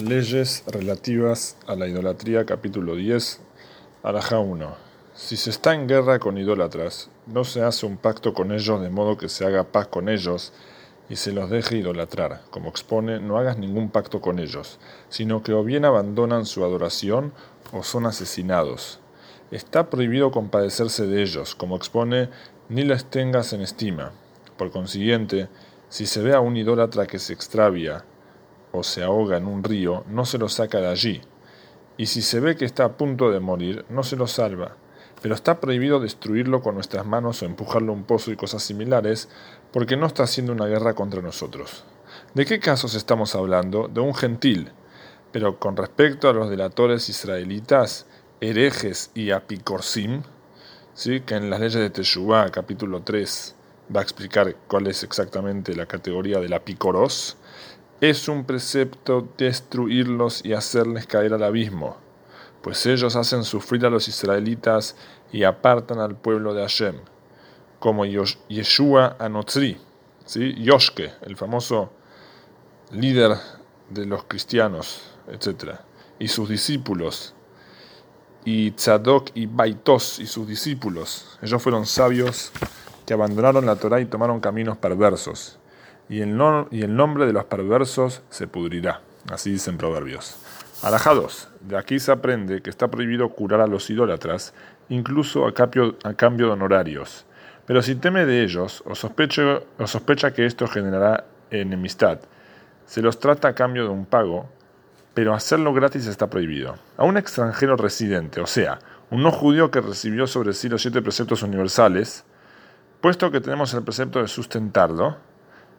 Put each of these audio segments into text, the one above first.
Leyes relativas a la idolatría, capítulo 10, Araja 1. Si se está en guerra con idólatras, no se hace un pacto con ellos de modo que se haga paz con ellos y se los deje idolatrar. Como expone, no hagas ningún pacto con ellos, sino que o bien abandonan su adoración o son asesinados. Está prohibido compadecerse de ellos, como expone, ni les tengas en estima. Por consiguiente, si se ve a un idólatra que se extravia, o se ahoga en un río, no se lo saca de allí. Y si se ve que está a punto de morir, no se lo salva. Pero está prohibido destruirlo con nuestras manos o empujarlo a un pozo y cosas similares, porque no está haciendo una guerra contra nosotros. ¿De qué casos estamos hablando? De un gentil. Pero con respecto a los delatores israelitas, herejes y apicorsim, ¿sí? que en las leyes de Teshuvah, capítulo 3, va a explicar cuál es exactamente la categoría del apicoros, es un precepto destruirlos y hacerles caer al abismo, pues ellos hacen sufrir a los israelitas y apartan al pueblo de Hashem, como Yeshua Anotzri, ¿sí? Yoshke, el famoso líder de los cristianos, etc., y sus discípulos, y Tzadok y Baitos y sus discípulos. Ellos fueron sabios que abandonaron la Torah y tomaron caminos perversos y el, y el nombre de los perversos se pudrirá. Así dicen proverbios. Arajados. De aquí se aprende que está prohibido curar a los idólatras, incluso a cambio, a cambio de honorarios. Pero si teme de ellos o, o sospecha que esto generará enemistad, se los trata a cambio de un pago, pero hacerlo gratis está prohibido. A un extranjero residente, o sea, un no judío que recibió sobre sí los siete preceptos universales, puesto que tenemos el precepto de sustentarlo,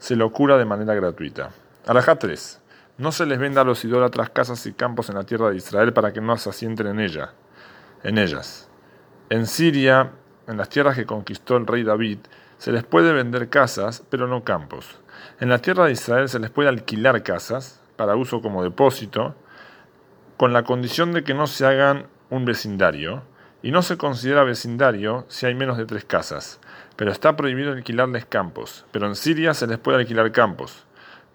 se lo cura de manera gratuita. Alajá 3. No se les venda a los idólatras casas y campos en la tierra de Israel para que no se asienten en, ella, en ellas. En Siria, en las tierras que conquistó el rey David, se les puede vender casas, pero no campos. En la tierra de Israel se les puede alquilar casas para uso como depósito, con la condición de que no se hagan un vecindario, y no se considera vecindario si hay menos de tres casas pero está prohibido alquilarles campos. Pero en Siria se les puede alquilar campos.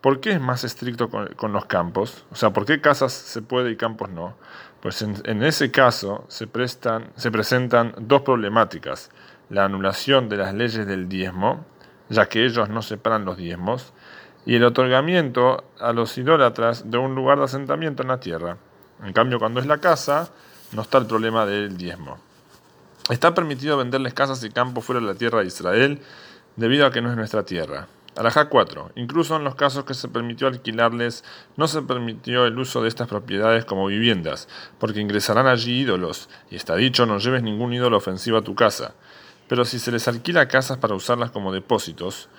¿Por qué es más estricto con, los campos? O sea, ¿por qué casas se puede y campos no? Pues en, ese caso se, presentan dos problemáticas. La anulación de las leyes del diezmo, ya que ellos no separan los diezmos, y el otorgamiento a los idólatras de un lugar de asentamiento en la tierra. En cambio, cuando es la casa, no está el problema del diezmo. Está permitido venderles casas y campos fuera de la tierra de Israel debido a que no es nuestra tierra. Alajá 4. Incluso en los casos que se permitió alquilarles, no se permitió el uso de estas propiedades como viviendas, porque ingresarán allí ídolos, y está dicho no lleves ningún ídolo ofensivo a tu casa. Pero si se les alquila casas para usarlas como depósitos,